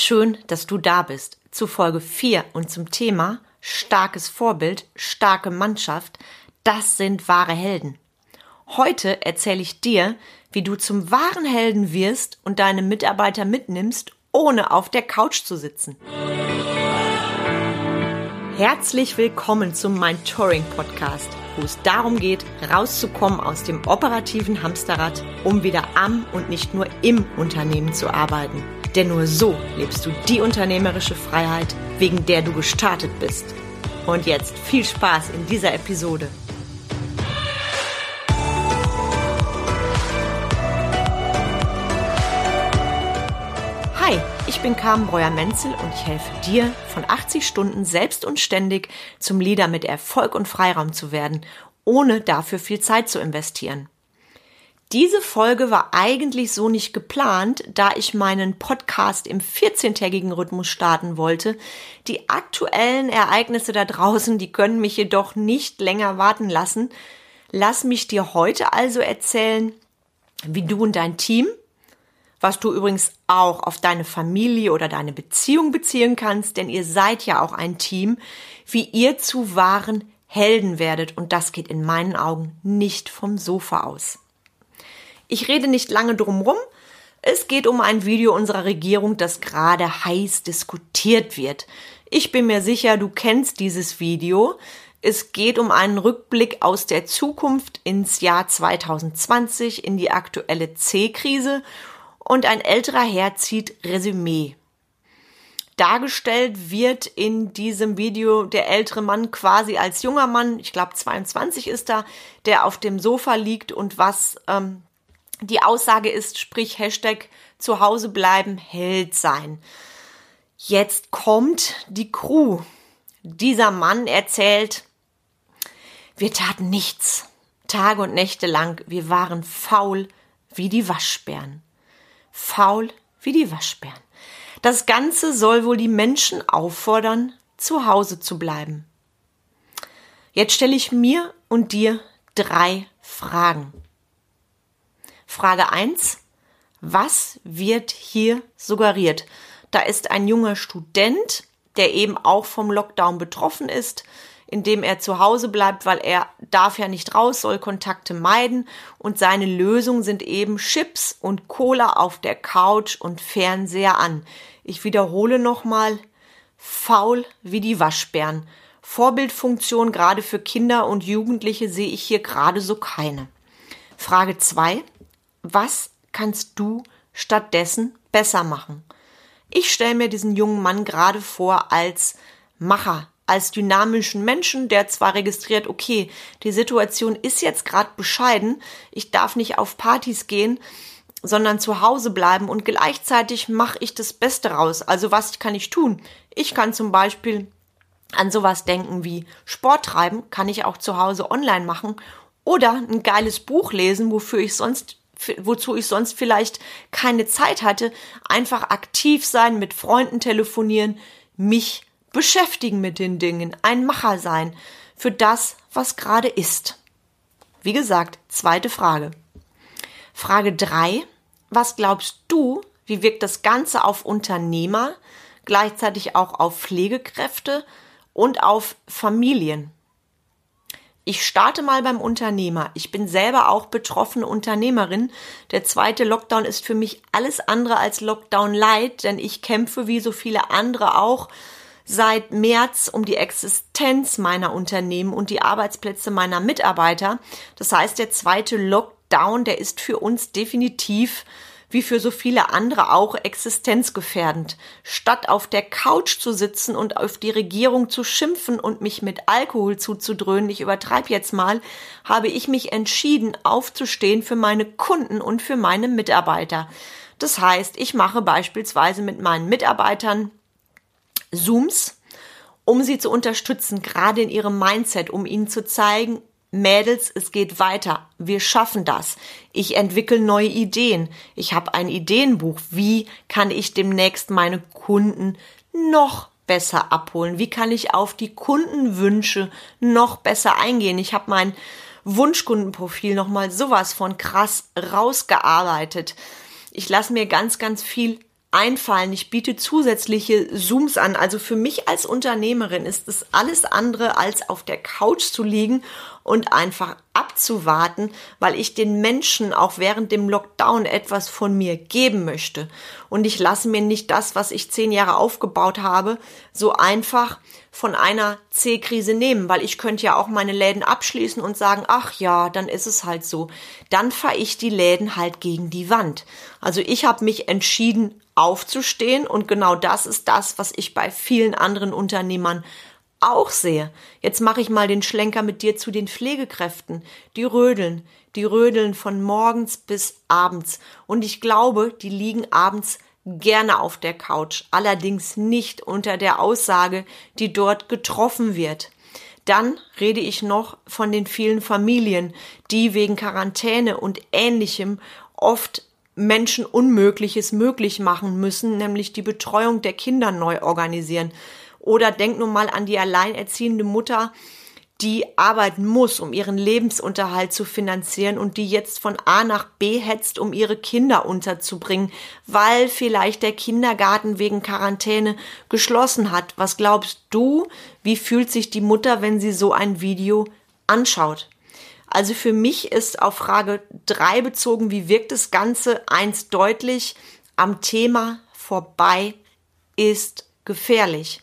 Schön, dass du da bist zu Folge 4 und zum Thema starkes Vorbild, starke Mannschaft, das sind wahre Helden. Heute erzähle ich dir, wie du zum wahren Helden wirst und deine Mitarbeiter mitnimmst, ohne auf der Couch zu sitzen. Herzlich willkommen zum Mein Touring Podcast, wo es darum geht, rauszukommen aus dem operativen Hamsterrad, um wieder am und nicht nur im Unternehmen zu arbeiten. Denn nur so lebst du die unternehmerische Freiheit, wegen der du gestartet bist. Und jetzt viel Spaß in dieser Episode. Hi, ich bin Carmen Breuer-Menzel und ich helfe dir, von 80 Stunden selbst und ständig zum Leader mit Erfolg und Freiraum zu werden, ohne dafür viel Zeit zu investieren. Diese Folge war eigentlich so nicht geplant, da ich meinen Podcast im 14-tägigen Rhythmus starten wollte. Die aktuellen Ereignisse da draußen, die können mich jedoch nicht länger warten lassen. Lass mich dir heute also erzählen, wie du und dein Team, was du übrigens auch auf deine Familie oder deine Beziehung beziehen kannst, denn ihr seid ja auch ein Team, wie ihr zu wahren Helden werdet und das geht in meinen Augen nicht vom Sofa aus. Ich rede nicht lange drumrum. Es geht um ein Video unserer Regierung, das gerade heiß diskutiert wird. Ich bin mir sicher, du kennst dieses Video. Es geht um einen Rückblick aus der Zukunft ins Jahr 2020, in die aktuelle C-Krise und ein älterer Herr zieht Resümee. Dargestellt wird in diesem Video der ältere Mann quasi als junger Mann, ich glaube 22 ist er, der auf dem Sofa liegt und was ähm, die Aussage ist, sprich Hashtag zu Hause bleiben, Held sein. Jetzt kommt die Crew. Dieser Mann erzählt, wir taten nichts. Tage und Nächte lang. Wir waren faul wie die Waschbären. Faul wie die Waschbären. Das Ganze soll wohl die Menschen auffordern, zu Hause zu bleiben. Jetzt stelle ich mir und dir drei Fragen. Frage 1. Was wird hier suggeriert? Da ist ein junger Student, der eben auch vom Lockdown betroffen ist, indem er zu Hause bleibt, weil er darf ja nicht raus, soll Kontakte meiden und seine Lösung sind eben Chips und Cola auf der Couch und Fernseher an. Ich wiederhole nochmal, faul wie die Waschbären. Vorbildfunktion gerade für Kinder und Jugendliche sehe ich hier gerade so keine. Frage 2 was kannst du stattdessen besser machen? Ich stelle mir diesen jungen Mann gerade vor als Macher, als dynamischen Menschen, der zwar registriert, okay, die Situation ist jetzt gerade bescheiden, ich darf nicht auf Partys gehen, sondern zu Hause bleiben und gleichzeitig mache ich das Beste raus. Also was kann ich tun? Ich kann zum Beispiel an sowas denken wie Sport treiben, kann ich auch zu Hause online machen oder ein geiles Buch lesen, wofür ich sonst wozu ich sonst vielleicht keine Zeit hatte, einfach aktiv sein, mit Freunden telefonieren, mich beschäftigen mit den Dingen, ein Macher sein für das, was gerade ist. Wie gesagt, zweite Frage. Frage drei: Was glaubst du, wie wirkt das Ganze auf Unternehmer, gleichzeitig auch auf Pflegekräfte und auf Familien? Ich starte mal beim Unternehmer. Ich bin selber auch betroffene Unternehmerin. Der zweite Lockdown ist für mich alles andere als Lockdown Light, denn ich kämpfe wie so viele andere auch seit März um die Existenz meiner Unternehmen und die Arbeitsplätze meiner Mitarbeiter. Das heißt, der zweite Lockdown, der ist für uns definitiv wie für so viele andere auch existenzgefährdend. Statt auf der Couch zu sitzen und auf die Regierung zu schimpfen und mich mit Alkohol zuzudröhnen, ich übertreibe jetzt mal, habe ich mich entschieden, aufzustehen für meine Kunden und für meine Mitarbeiter. Das heißt, ich mache beispielsweise mit meinen Mitarbeitern Zooms, um sie zu unterstützen, gerade in ihrem Mindset, um ihnen zu zeigen, Mädels, es geht weiter. Wir schaffen das. Ich entwickle neue Ideen. Ich habe ein Ideenbuch. Wie kann ich demnächst meine Kunden noch besser abholen? Wie kann ich auf die Kundenwünsche noch besser eingehen? Ich habe mein Wunschkundenprofil nochmal sowas von krass rausgearbeitet. Ich lasse mir ganz, ganz viel einfallen. Ich biete zusätzliche Zooms an. Also für mich als Unternehmerin ist es alles andere als auf der Couch zu liegen und einfach abzuwarten, weil ich den Menschen auch während dem Lockdown etwas von mir geben möchte. Und ich lasse mir nicht das, was ich zehn Jahre aufgebaut habe, so einfach von einer C-Krise nehmen, weil ich könnte ja auch meine Läden abschließen und sagen, ach ja, dann ist es halt so. Dann fahre ich die Läden halt gegen die Wand. Also ich habe mich entschieden, aufzustehen. Und genau das ist das, was ich bei vielen anderen Unternehmern auch sehe. Jetzt mache ich mal den Schlenker mit dir zu den Pflegekräften. Die rödeln, die rödeln von morgens bis abends. Und ich glaube, die liegen abends gerne auf der Couch, allerdings nicht unter der Aussage, die dort getroffen wird. Dann rede ich noch von den vielen Familien, die wegen Quarantäne und ähnlichem oft Menschen Unmögliches möglich machen müssen, nämlich die Betreuung der Kinder neu organisieren. Oder denk nun mal an die alleinerziehende Mutter, die arbeiten muss, um ihren Lebensunterhalt zu finanzieren und die jetzt von A nach B hetzt, um ihre Kinder unterzubringen, weil vielleicht der Kindergarten wegen Quarantäne geschlossen hat. Was glaubst du, wie fühlt sich die Mutter, wenn sie so ein Video anschaut? Also für mich ist auf Frage drei bezogen, wie wirkt das Ganze, eins deutlich, am Thema vorbei ist gefährlich.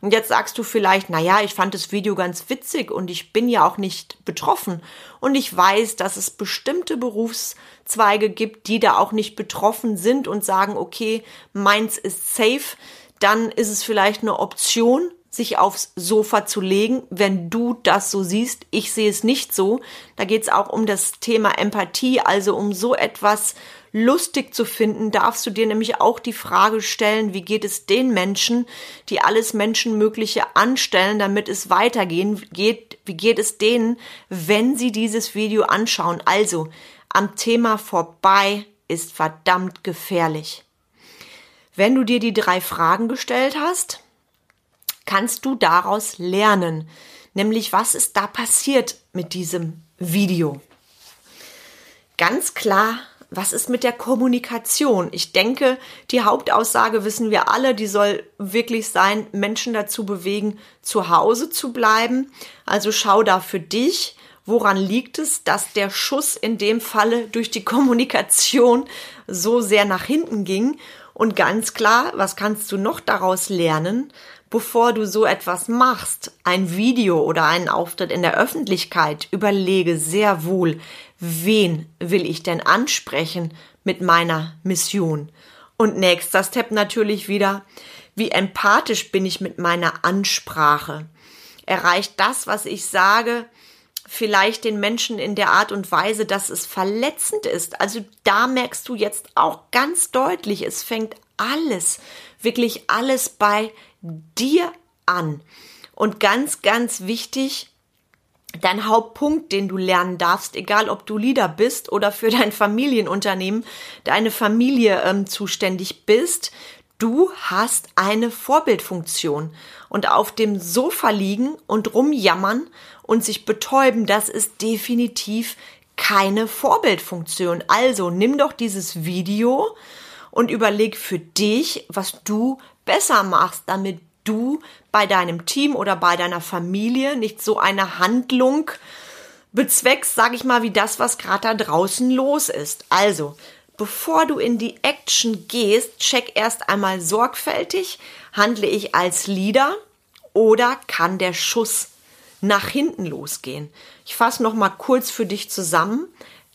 Und jetzt sagst du vielleicht, na ja, ich fand das Video ganz witzig und ich bin ja auch nicht betroffen. Und ich weiß, dass es bestimmte Berufszweige gibt, die da auch nicht betroffen sind und sagen, okay, meins ist safe. Dann ist es vielleicht eine Option, sich aufs Sofa zu legen, wenn du das so siehst. Ich sehe es nicht so. Da geht es auch um das Thema Empathie, also um so etwas lustig zu finden, darfst du dir nämlich auch die Frage stellen, wie geht es den Menschen, die alles Menschenmögliche anstellen, damit es weitergehen geht, wie geht es denen, wenn sie dieses Video anschauen. Also, am Thema vorbei ist verdammt gefährlich. Wenn du dir die drei Fragen gestellt hast, kannst du daraus lernen. Nämlich, was ist da passiert mit diesem Video? Ganz klar, was ist mit der Kommunikation? Ich denke, die Hauptaussage wissen wir alle, die soll wirklich sein, Menschen dazu bewegen, zu Hause zu bleiben. Also schau da für dich, woran liegt es, dass der Schuss in dem Falle durch die Kommunikation so sehr nach hinten ging? Und ganz klar, was kannst du noch daraus lernen? Bevor du so etwas machst, ein Video oder einen Auftritt in der Öffentlichkeit, überlege sehr wohl, wen will ich denn ansprechen mit meiner Mission? Und nächster Step natürlich wieder, wie empathisch bin ich mit meiner Ansprache? Erreicht das, was ich sage, vielleicht den Menschen in der Art und Weise, dass es verletzend ist? Also da merkst du jetzt auch ganz deutlich, es fängt alles, wirklich alles bei dir an. Und ganz, ganz wichtig, dein Hauptpunkt, den du lernen darfst, egal ob du Leader bist oder für dein Familienunternehmen, deine Familie ähm, zuständig bist, du hast eine Vorbildfunktion. Und auf dem Sofa liegen und rumjammern und sich betäuben, das ist definitiv keine Vorbildfunktion. Also nimm doch dieses Video und überleg für dich, was du besser machst, damit du bei deinem Team oder bei deiner Familie nicht so eine Handlung bezweckst, sag ich mal, wie das, was gerade da draußen los ist. Also, bevor du in die Action gehst, check erst einmal sorgfältig, handle ich als Leader oder kann der Schuss nach hinten losgehen? Ich fasse noch mal kurz für dich zusammen.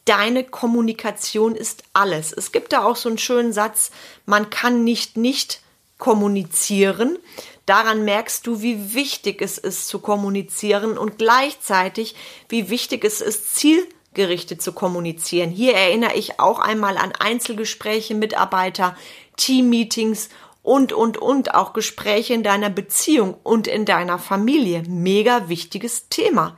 Deine Kommunikation ist alles. Es gibt da auch so einen schönen Satz, man kann nicht nicht kommunizieren. Daran merkst du, wie wichtig es ist zu kommunizieren und gleichzeitig, wie wichtig es ist, zielgerichtet zu kommunizieren. Hier erinnere ich auch einmal an Einzelgespräche, Mitarbeiter, Teammeetings und, und, und, auch Gespräche in deiner Beziehung und in deiner Familie. Mega wichtiges Thema.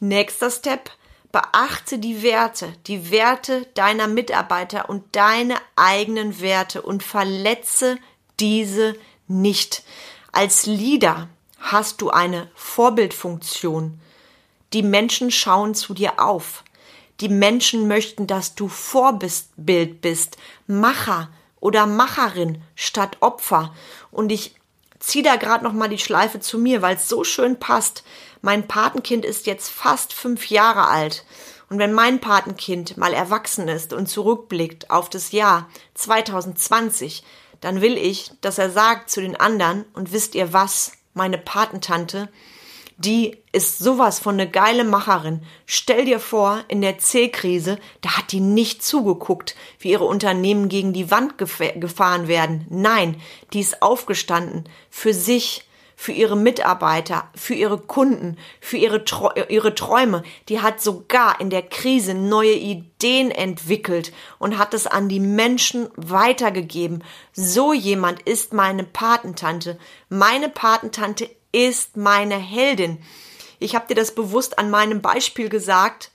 Nächster Step. Beachte die Werte, die Werte deiner Mitarbeiter und deine eigenen Werte und verletze diese nicht. Als Leader hast du eine Vorbildfunktion. Die Menschen schauen zu dir auf. Die Menschen möchten, dass du Vorbild bist, Macher oder Macherin statt Opfer. Und ich ziehe da gerade noch mal die Schleife zu mir, weil es so schön passt. Mein Patenkind ist jetzt fast fünf Jahre alt. Und wenn mein Patenkind mal erwachsen ist und zurückblickt auf das Jahr 2020, dann will ich, dass er sagt zu den anderen, und wisst ihr was, meine Patentante, die ist sowas von eine geile Macherin. Stell dir vor, in der C-Krise, da hat die nicht zugeguckt, wie ihre Unternehmen gegen die Wand gefahren werden. Nein, die ist aufgestanden für sich, für ihre Mitarbeiter, für ihre Kunden, für ihre, ihre Träume. Die hat sogar in der Krise neue Ideen entwickelt und hat es an die Menschen weitergegeben. So jemand ist meine Patentante. Meine Patentante ist meine Heldin. Ich habe dir das bewusst an meinem Beispiel gesagt,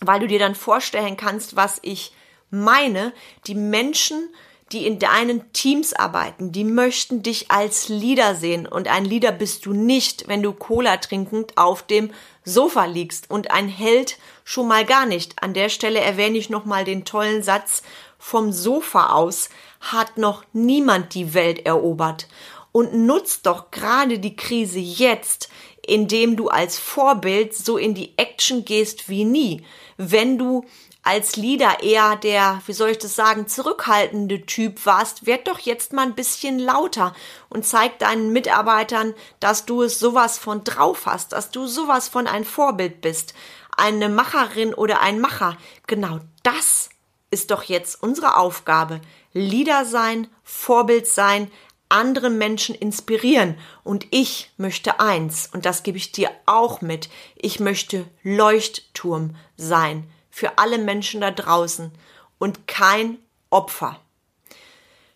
weil du dir dann vorstellen kannst, was ich meine. Die Menschen, die in deinen Teams arbeiten, die möchten dich als Leader sehen. Und ein Leader bist du nicht, wenn du Cola trinkend auf dem Sofa liegst. Und ein Held schon mal gar nicht. An der Stelle erwähne ich nochmal den tollen Satz vom Sofa aus hat noch niemand die Welt erobert und nutzt doch gerade die Krise jetzt, indem du als Vorbild so in die Action gehst wie nie. Wenn du als Leader eher der, wie soll ich das sagen, zurückhaltende Typ warst, werd doch jetzt mal ein bisschen lauter und zeig deinen Mitarbeitern, dass du es sowas von drauf hast, dass du sowas von ein Vorbild bist, eine Macherin oder ein Macher. Genau das ist doch jetzt unsere Aufgabe. Leader sein, Vorbild sein, andere Menschen inspirieren. Und ich möchte eins, und das gebe ich dir auch mit, ich möchte Leuchtturm sein für alle Menschen da draußen und kein Opfer.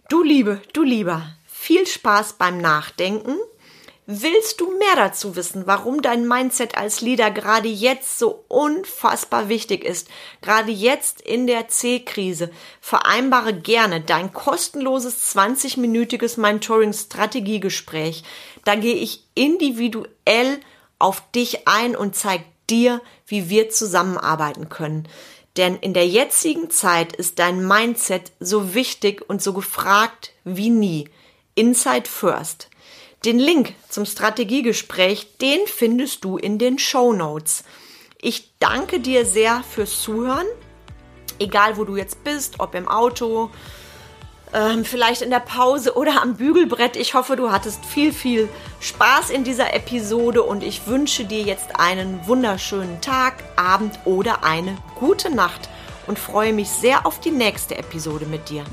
Du Liebe, du Lieber, viel Spaß beim Nachdenken Willst du mehr dazu wissen, warum dein Mindset als Leader gerade jetzt so unfassbar wichtig ist, gerade jetzt in der C-Krise? Vereinbare gerne dein kostenloses 20-minütiges Mentoring-Strategiegespräch. Da gehe ich individuell auf dich ein und zeige dir, wie wir zusammenarbeiten können. Denn in der jetzigen Zeit ist dein Mindset so wichtig und so gefragt wie nie. Inside First. Den Link zum Strategiegespräch, den findest du in den Show Notes. Ich danke dir sehr fürs Zuhören, egal wo du jetzt bist, ob im Auto, ähm, vielleicht in der Pause oder am Bügelbrett. Ich hoffe, du hattest viel, viel Spaß in dieser Episode und ich wünsche dir jetzt einen wunderschönen Tag, Abend oder eine gute Nacht und freue mich sehr auf die nächste Episode mit dir.